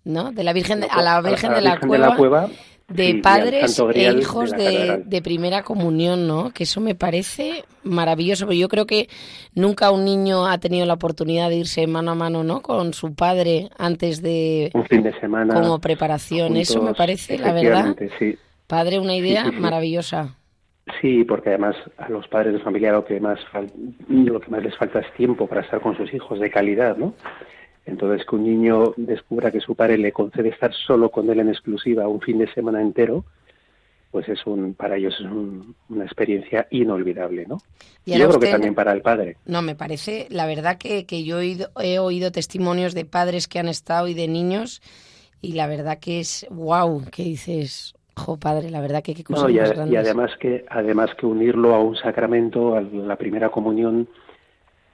¿no? De la Virgen, a la Virgen, de, la cueva de padres e hijos de, primera comunión, ¿no? Que eso me parece maravilloso, pero yo creo que nunca un niño ha tenido la oportunidad de irse mano a mano, ¿no? Con su padre antes de... Un fin de semana. Como preparación, eso me parece, la verdad. Padre, una idea maravillosa. Sí, porque además a los padres de familia lo que más lo que más les falta es tiempo para estar con sus hijos de calidad, ¿no? Entonces, que un niño descubra que su padre le concede estar solo con él en exclusiva un fin de semana entero, pues es un, para ellos es una experiencia inolvidable, ¿no? Y yo creo que también para el padre. No, me parece, la verdad que, yo he oído, testimonios de padres que han estado y de niños, y la verdad que es wow, que dices, jo padre, la verdad que qué cosa y, más y además que, además que unirlo a un sacramento, a la primera comunión,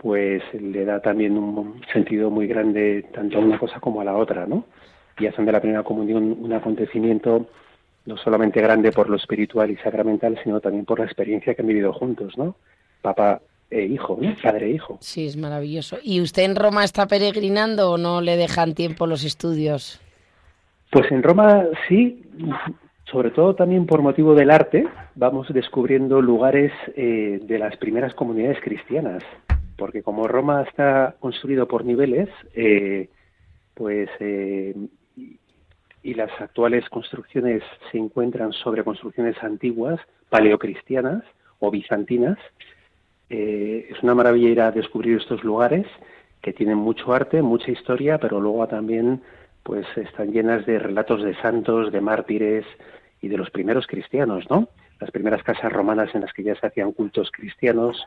pues le da también un sentido muy grande tanto a una cosa como a la otra, ¿no? Y hacen de la primera comunión un acontecimiento no solamente grande por lo espiritual y sacramental, sino también por la experiencia que han vivido juntos, ¿no? Papá e hijo, ¿no? Padre e hijo. Sí, es maravilloso. ¿Y usted en Roma está peregrinando o no le dejan tiempo los estudios? Pues en Roma sí, sobre todo también por motivo del arte, vamos descubriendo lugares eh, de las primeras comunidades cristianas, porque como Roma está construido por niveles, eh, pues eh, y las actuales construcciones se encuentran sobre construcciones antiguas, paleocristianas o bizantinas, es una maravilla ir a descubrir estos lugares que tienen mucho arte, mucha historia, pero luego también pues están llenas de relatos de santos, de mártires y de los primeros cristianos, ¿no? Las primeras casas romanas en las que ya se hacían cultos cristianos,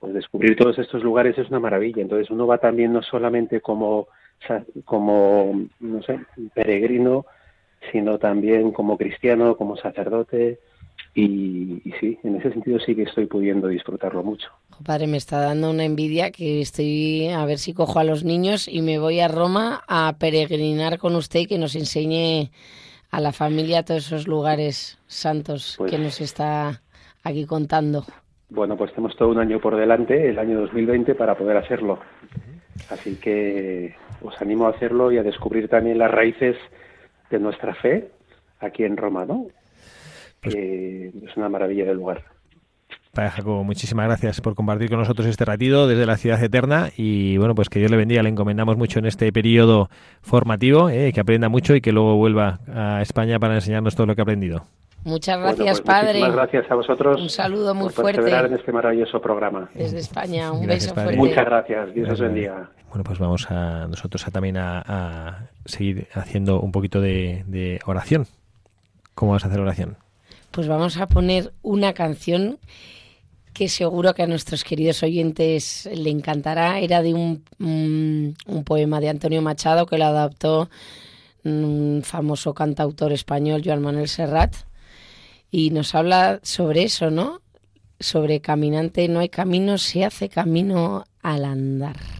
pues descubrir todos estos lugares es una maravilla. Entonces uno va también no solamente como como no sé, peregrino, sino también como cristiano, como sacerdote, y, sí, en ese sentido sí que estoy pudiendo disfrutarlo mucho. Padre, me está dando una envidia que estoy a ver si cojo a los niños y me voy a Roma a peregrinar con usted y que nos enseñe a la familia todos esos lugares santos que pues nos está aquí contando. Bueno, pues tenemos todo un año por delante, el año 2020, para poder hacerlo. Así que os animo a hacerlo y a descubrir también las raíces de nuestra fe aquí en Roma, ¿no? Pues es una maravilla de lugar. Padre Jacobo, muchísimas gracias por compartir con nosotros este ratito desde la ciudad eterna y bueno, pues que Dios le bendiga, le encomendamos mucho en este periodo formativo, eh, que aprenda mucho y que luego vuelva a España para enseñarnos todo lo que ha aprendido. Muchas gracias, pues Padre. Muchas gracias a vosotros. Un saludo muy fuerte. en este maravilloso programa. Desde España, un beso fuerte. Muchas gracias, Dios os bendiga. Bueno, pues vamos a nosotros a, también a, seguir haciendo un poquito de, de oración. ¿Cómo vas a hacer oración? pues vamos a poner una canción que seguro que a nuestros queridos oyentes le encantará. Era de un, un, poema de Antonio Machado que lo adaptó un famoso cantautor español, Joan Manuel Serrat, y nos habla sobre eso, ¿no? Sobre caminante no hay camino, se hace camino al andar.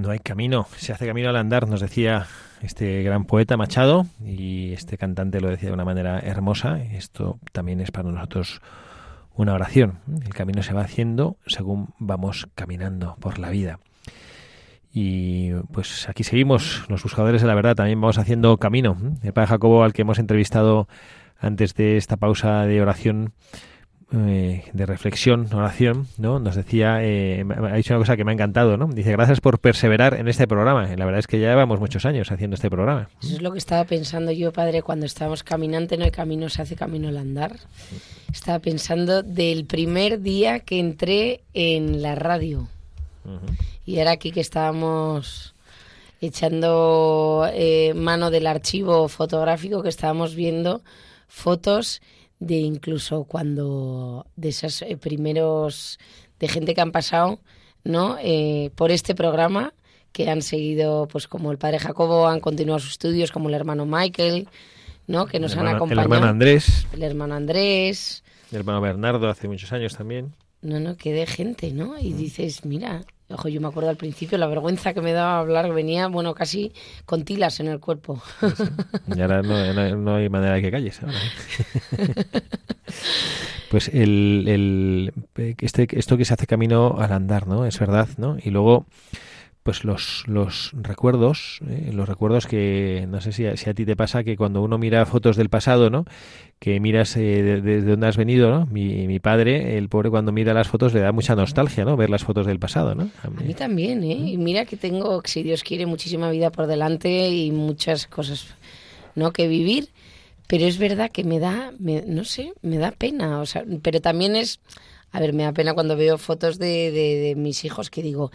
No hay camino, se hace camino al andar, nos decía este gran poeta Machado y este cantante lo decía de una manera hermosa. Esto también es para nosotros una oración. El camino se va haciendo según vamos caminando por la vida. Y pues aquí seguimos, los buscadores de la verdad, también vamos haciendo camino. El padre Jacobo, al que hemos entrevistado antes de esta pausa de oración, eh, de reflexión, oración, ¿no? Nos decía, eh, ha dicho una cosa que me ha encantado, ¿no? Dice, gracias por perseverar en este programa. La verdad es que ya llevamos muchos años haciendo este programa. Eso es lo que estaba pensando yo, padre, cuando estábamos caminante, no hay camino, se hace camino al andar. Estaba pensando del primer día que entré en la radio. Y era aquí que estábamos echando eh, mano del archivo fotográfico que estábamos viendo fotos de incluso cuando de esos eh, primeros de gente que han pasado no eh, por este programa que han seguido pues como el padre Jacobo han continuado sus estudios como el hermano Michael no que nos han acompañado el hermano Andrés. El hermano Andrés. El hermano Bernardo hace muchos años también. No no que de gente no y dices mira Ojo, yo me acuerdo al principio la vergüenza que me daba hablar, venía, bueno, casi con tilas en el cuerpo. Y ahora no, hay manera de que calles. ¿eh? pues el, el, este, esto que se hace camino al andar, ¿no? Es verdad, ¿no? Y luego pues los, los recuerdos, ¿eh? los recuerdos que no sé si a, si a, ti te pasa que cuando uno mira fotos del pasado, ¿no? Que miras eh, desde dónde has venido, ¿no? Mi, mi, padre, el pobre cuando mira las fotos le da mucha nostalgia, ¿no? Ver las fotos del pasado, ¿no? A mí, también, ¿eh? Y mira que tengo, si Dios quiere, muchísima vida por delante y muchas cosas, ¿no? Que vivir, pero es verdad que me da, me, no sé, me da pena, o sea, pero también es, a ver, me da pena cuando veo fotos de, de, de mis hijos que digo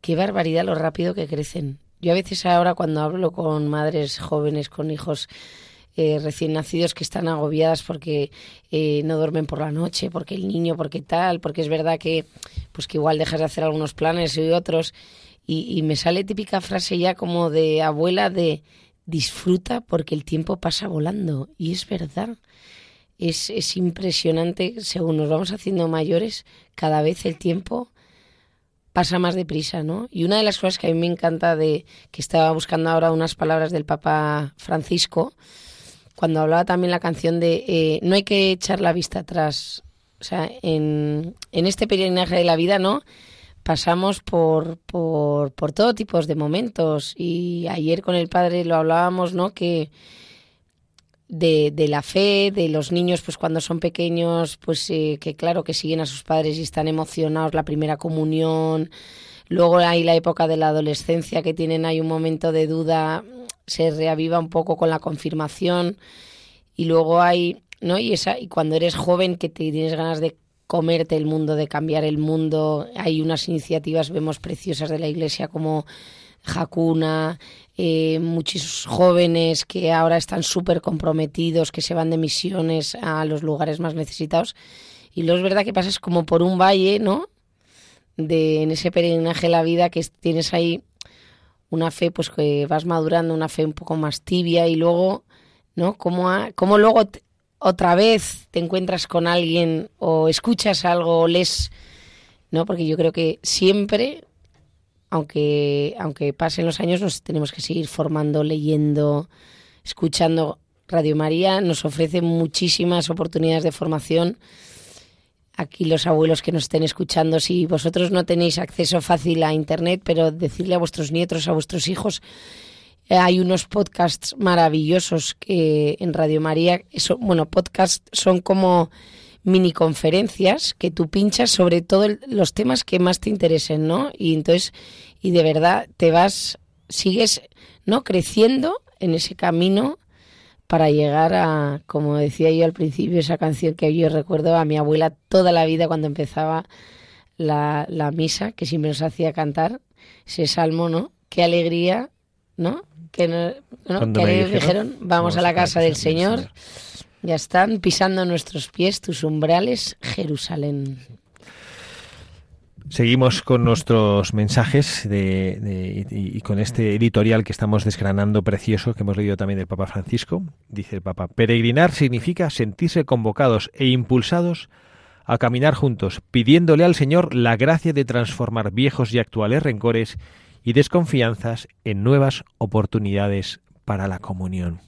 qué barbaridad lo rápido que crecen. Yo a veces ahora cuando hablo con madres jóvenes, con hijos eh, recién nacidos que están agobiadas porque eh, no duermen por la noche, porque el niño, porque tal, porque es verdad que pues que igual dejas de hacer algunos planes y otros y, y me sale típica frase ya como de abuela de disfruta porque el tiempo pasa volando y es verdad. Es, es impresionante, según nos vamos haciendo mayores, cada vez el tiempo pasa más deprisa, ¿no? Y una de las cosas que a mí me encanta de que estaba buscando ahora unas palabras del Papa Francisco, cuando hablaba también la canción de eh, no hay que echar la vista atrás, o sea, en, en este peregrinaje de la vida, ¿no? Pasamos por, por, por todo tipo de momentos y ayer con el padre lo hablábamos, ¿no? Que de, de, la fe, de los niños, pues cuando son pequeños, pues eh, que claro que siguen a sus padres y están emocionados, la primera comunión, luego hay la época de la adolescencia que tienen ahí un momento de duda, se reaviva un poco con la confirmación y luego hay, ¿no? Y esa y cuando eres joven que te tienes ganas de comerte el mundo, de cambiar el mundo, hay unas iniciativas vemos preciosas de la iglesia como Hakuna, eh, muchos jóvenes que ahora están súper comprometidos, que se van de misiones a los lugares más necesitados. Y lo es verdad que pasas como por un valle, ¿no? De, en ese peregrinaje de la vida que tienes ahí una fe, pues que vas madurando, una fe un poco más tibia y luego, ¿no? Como, como luego otra vez te encuentras con alguien o escuchas algo o lees, ¿no? Porque yo creo que siempre aunque, aunque pasen los años, nos tenemos que seguir formando, leyendo, escuchando. Radio María nos ofrece muchísimas oportunidades de formación. Aquí los abuelos que nos estén escuchando, si vosotros no tenéis acceso fácil a Internet, pero decirle a vuestros nietos, a vuestros hijos, eh, hay unos podcasts maravillosos que en Radio María, eso, bueno, podcasts son como mini conferencias que tú pinchas sobre todos los temas que más te interesen, ¿no? Y entonces, y de verdad te vas, sigues, ¿no? Creciendo en ese camino para llegar a, como decía yo al principio, esa canción que yo recuerdo a mi abuela toda la vida cuando empezaba la, la misa, que siempre nos hacía cantar ese salmo, ¿no? Qué alegría, ¿no? Que, no, que dijeron, vamos, a la casa del Señor Ya están pisando nuestros pies tus umbrales, Jerusalén. Seguimos con nuestros mensajes de, y, con este editorial que estamos desgranando precioso que hemos leído también del Papa Francisco. Dice el Papa, peregrinar significa sentirse convocados e impulsados a caminar juntos, pidiéndole al Señor la gracia de transformar viejos y actuales rencores y desconfianzas en nuevas oportunidades para la comunión.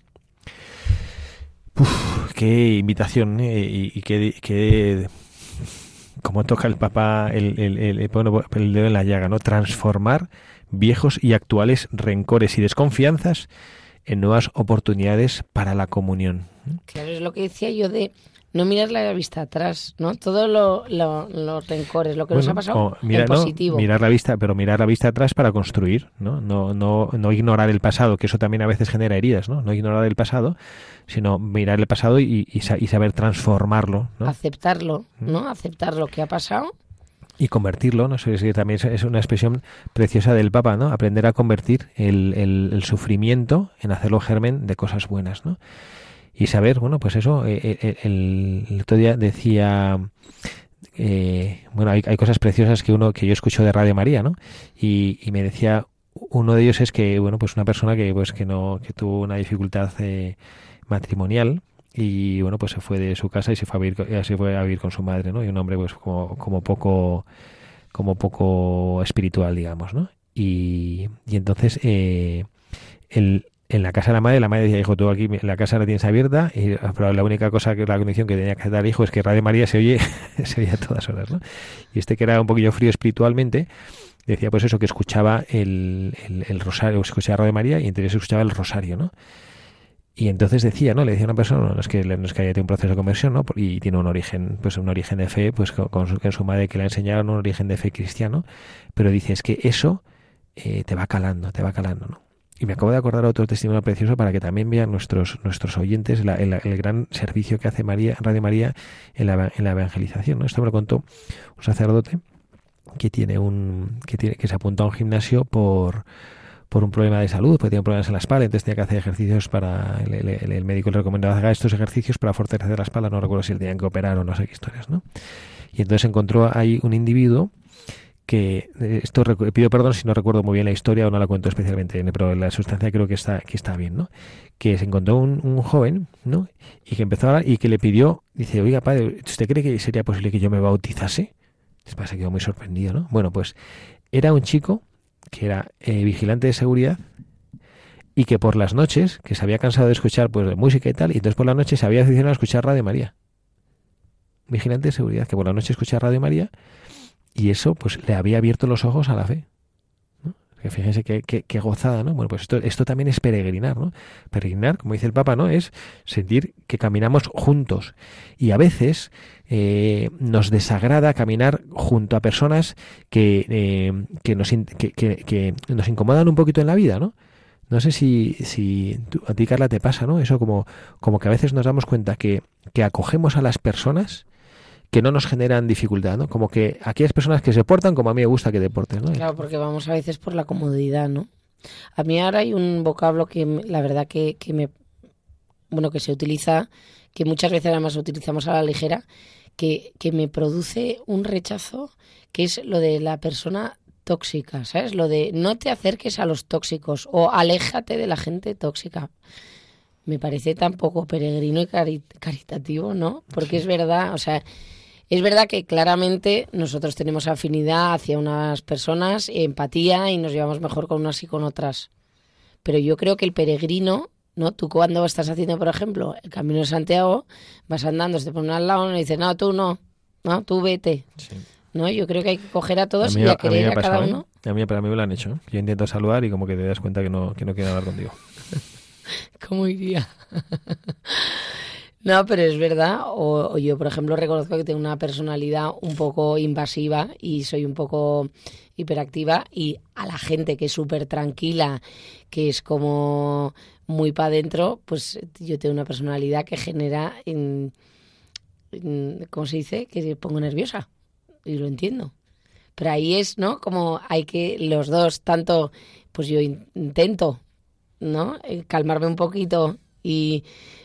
Uf, qué invitación ¿eh? y, y qué, como toca el Papa el, el, el, el, dedo en la llaga, ¿no? Transformar viejos y actuales rencores y desconfianzas en nuevas oportunidades para la comunión. Claro, es lo que decía yo de no mirar la vista atrás, ¿no? Todos lo, lo, los rencores, lo que bueno, nos ha pasado mira, en positivo. No, mirar la vista, pero mirar la vista atrás para construir, ¿no? No, no, no ignorar el pasado, que eso también a veces genera heridas, ¿no? No ignorar el pasado, sino mirar el pasado y, y, y saber transformarlo, ¿no? Aceptarlo, ¿no? Aceptar lo que ha pasado y convertirlo, no sé si también es una expresión preciosa del Papa, ¿no? Aprender a convertir el, el, el sufrimiento en hacerlo germen de cosas buenas, ¿no? Y saber, bueno, pues eso, eh, el, el, otro día decía, eh, bueno, hay, hay, cosas preciosas que uno que yo escucho de Radio María, ¿no? Y, y, me decía, uno de ellos es que, bueno, pues una persona que, pues que no, que tuvo una dificultad eh, matrimonial y, bueno, pues se fue de su casa y se fue a vivir, se fue a vivir con su madre, ¿no? Y un hombre, pues como, como poco, como poco espiritual, digamos, ¿no? Y, y entonces, eh, el, en la casa de la madre, la madre decía, hijo, tú aquí la casa la tienes abierta, y, pero la única cosa que la condición que tenía que dar hijo es que Radio María se oye, se oye a todas horas, ¿no? Y este que era un poquillo frío espiritualmente, decía pues eso, que escuchaba el, el, el rosario, escuchaba Radio María y entonces escuchaba el rosario, ¿no? Y entonces decía, ¿no? Le decía a una persona, no es que, no es que haya tenido un proceso de conversión, ¿no? Y tiene un origen, pues un origen de fe, pues con, con, su, con su madre que le enseñaron un origen de fe cristiano, pero dice, es que eso eh, te va calando, te va calando, ¿no? Y me acabo de acordar otro testimonio precioso para que también vean nuestros, nuestros oyentes la, el, gran servicio que hace María, Radio María en la, en la evangelización. ¿no? Esto me lo contó un sacerdote que tiene un que tiene que se apuntó a un gimnasio por por un problema de salud, porque tenía problemas en la espalda, entonces tenía que hacer ejercicios para el, el, el médico le recomendaba hacer estos ejercicios para fortalecer la espalda, no recuerdo si le tenían que operar o no sé qué historias, ¿no? Y entonces encontró ahí un individuo que esto pido perdón si no recuerdo muy bien la historia o no la cuento especialmente, pero la sustancia creo que está que está bien, ¿no? Que se encontró un, un joven, ¿no? Y que empezó a y que le pidió, dice, oiga padre, ¿usted cree que sería posible que yo me bautizase? Después se quedó muy sorprendido, ¿no? Bueno, pues era un chico que era eh, vigilante de seguridad y que por las noches, que se había cansado de escuchar pues música y tal, y entonces por la noche se había aficionado a escuchar Radio María. Vigilante de seguridad, que por la noche escucha Radio María y eso pues le había abierto los ojos a la fe. ¿no? Que fíjense qué, qué, qué, gozada, ¿no? Bueno, pues esto, esto también es peregrinar, ¿no? Peregrinar, como dice el Papa, ¿no? Es sentir que caminamos juntos. Y a veces eh, nos desagrada caminar junto a personas que, eh, que, nos, que, que, nos incomodan un poquito en la vida, ¿no? No sé si, si a ti, Carla, te pasa, ¿no? Eso como, como que a veces nos damos cuenta que, que acogemos a las personas que no nos generan dificultad, ¿no? Como que aquellas personas que se portan como a mí me gusta que te portes, ¿no? Claro, porque vamos a veces por la comodidad, ¿no? A mí ahora hay un vocablo que la verdad que, que me bueno, que se utiliza, que muchas veces además utilizamos a la ligera, que, que me produce un rechazo, que es lo de la persona tóxica, ¿sabes? Lo de no te acerques a los tóxicos o aléjate de la gente tóxica me parece tan poco peregrino y caritativo, ¿no? Porque sí. es verdad, o sea, es verdad que claramente nosotros tenemos afinidad hacia unas personas, empatía y nos llevamos mejor con unas y con otras. Pero yo creo que el peregrino, ¿no? Tú cuando estás haciendo, por ejemplo, el Camino de Santiago, vas andando, te ponen al lado y dices, no, tú no, no, tú vete. Sí. ¿no? Yo creo que hay que coger a todos a mí, y a querer a, a cada ¿eh? uno. A mí, pero a mí me lo han hecho. ¿eh? Yo intento saludar y como que te das cuenta que no, que no quieren hablar contigo. ¿Cómo iría? No, pero es verdad. O, o, yo, por ejemplo, reconozco que tengo una personalidad un poco invasiva y soy un poco hiperactiva y a la gente que es súper tranquila, que es como muy para adentro, pues yo tengo una personalidad que genera, en, en, ¿cómo se dice? Que pongo nerviosa y lo entiendo. Pero ahí es, ¿no? Como hay que los dos, tanto, pues yo intento, ¿no? Calmarme un poquito y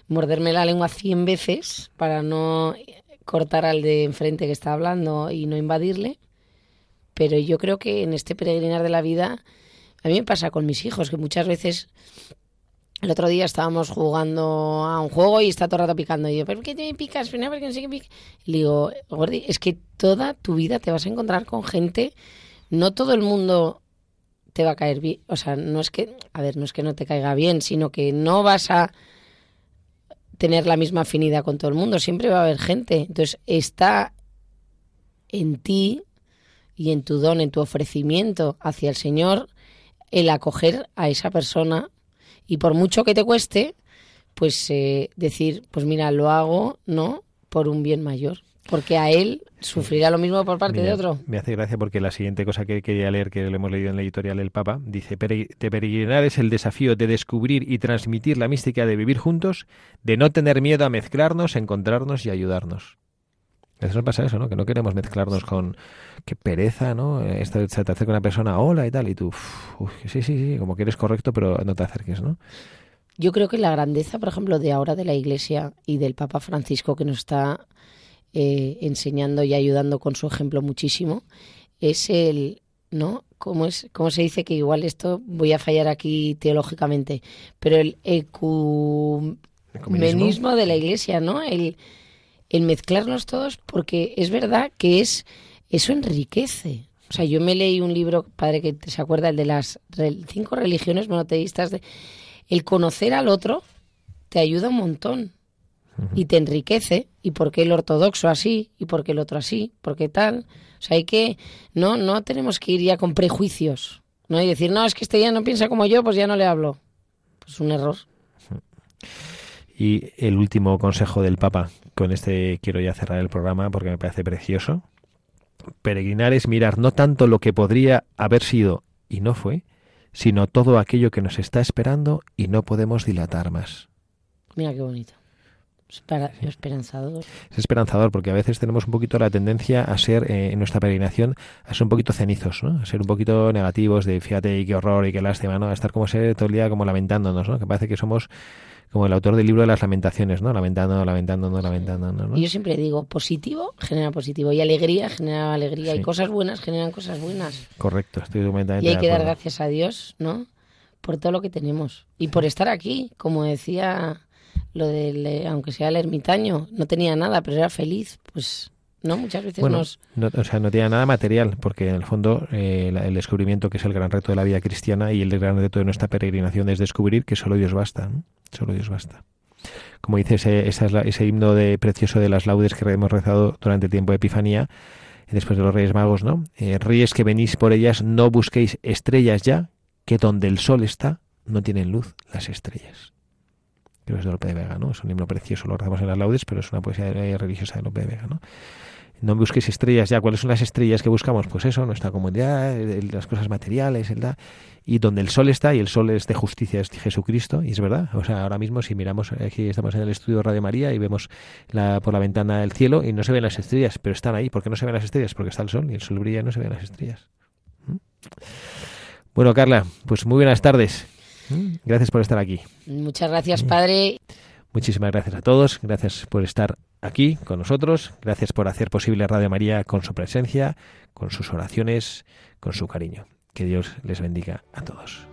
morderme la lengua cien veces para no cortar al de enfrente que está hablando y no invadirle. Pero yo creo que en este peregrinar de la vida, a mí me pasa con mis hijos, que muchas veces el otro día estábamos jugando a un juego y está todo el rato picando. Y yo, ¿pero qué te picas? ¿Por no sé qué pica? Le digo, Gordi, es que toda tu vida te vas a encontrar con gente, no todo el mundo te va a caer bien. O sea, no es que, a ver, no es que no te caiga bien, sino que no vas a tener la misma afinidad con todo el mundo. Siempre va a haber gente. Entonces, está en ti y en tu don, en tu ofrecimiento hacia el Señor, el acoger a esa persona y por mucho que te cueste, pues eh, decir, pues mira, lo hago, ¿no? Por un bien mayor. Porque a él sufrirá lo mismo por parte de otro. Me hace gracia porque la siguiente cosa que quería leer, que lo hemos leído en la editorial El Papa, dice, de peregrinar es el desafío de descubrir y transmitir la mística de vivir juntos, de no tener miedo a mezclarnos, encontrarnos y ayudarnos. A veces nos pasa eso, ¿no? Que no queremos mezclarnos con qué pereza, ¿no? Esta, se te acerca una persona, hola y tal, y tú, sí, sí, sí, como que eres correcto, pero no te acerques, ¿no? Yo creo que la grandeza, por ejemplo, de ahora de la Iglesia y del Papa Francisco, que nos está eh, enseñando y ayudando con su ejemplo muchísimo, es el, ¿no? ¿Cómo, es, ¿Cómo se dice que igual esto voy a fallar aquí teológicamente? Pero el ecumenismo de la Iglesia, ¿no? El el mezclarnos todos, porque es verdad que es eso enriquece. O sea, yo me leí un libro, padre, que se acuerda, el de las cinco religiones monoteístas, de, el conocer al otro te ayuda un montón y te enriquece. ¿Y por qué el ortodoxo así? ¿Y por qué el otro así? ¿Por qué tal? O sea, hay que, no, no tenemos que ir ya con prejuicios, ¿no? Y decir, no, es que este ya no piensa como yo, pues ya no le hablo. Pues un error. Y el último consejo del Papa, con este quiero ya cerrar el programa porque me parece precioso. Peregrinar es mirar no tanto lo que podría haber sido y no fue, sino todo aquello que nos está esperando y no podemos dilatar más. Mira qué bonito. Es esperanzador. Es esperanzador porque a veces tenemos un poquito la tendencia a ser, eh, en nuestra peregrinación, a ser un poquito cenizos, ¿no? A ser un poquito negativos de fíjate y qué horror y qué lástima, ¿no? A estar como ser todo el día como lamentándonos, ¿no? Que parece que somos como el autor del libro de las lamentaciones, ¿no? Lamentando, lamentando, lamentando, ¿no? yo siempre digo, positivo genera positivo y alegría genera alegría y cosas buenas generan cosas buenas. Correcto, estoy completamente Y hay que dar gracias a Dios, ¿no? Por todo lo que tenemos y por estar aquí, como decía lo del, aunque sea el ermitaño, no tenía nada, pero era feliz, pues ¿no? Muchas veces nos... No, o sea, no tiene nada material, porque en el fondo eh, el descubrimiento que es el gran reto de la vida cristiana y el gran reto de nuestra peregrinación es descubrir que solo Dios basta, solo Dios basta. Como dice ese, ese himno de precioso de las laudes que hemos rezado durante el tiempo de Epifanía, después de los Reyes Magos, ¿no? Eh, Ríes que venís por ellas, no busquéis estrellas ya, que donde el sol está, no tienen luz las estrellas. Creo es de Lope de Vega, ¿no? Es un himno precioso, lo rezamos en las laudes, pero es una poesía religiosa de Lope de Vega, ¿no? no busques estrellas ya. ¿Cuáles son las estrellas que buscamos? Pues eso, nuestra comunidad, las cosas materiales, ¿verdad? y donde el sol está, y el sol es de justicia, es Jesucristo, y es verdad. O sea, ahora mismo si miramos, aquí estamos en el estudio de Radio María y vemos por la ventana el cielo y no se ven las estrellas, pero están ahí. ¿Por qué no se ven las estrellas? Porque está el sol y el sol brilla y no se ven las estrellas. ¿Mm? Bueno, Carla, pues muy buenas tardes. Gracias por estar aquí. Muchas gracias, Padre. Muchísimas gracias a todos. Gracias por estar aquí con nosotros. Gracias por hacer posible Radio María con su presencia, con sus oraciones, con su cariño. Que Dios les bendiga a todos.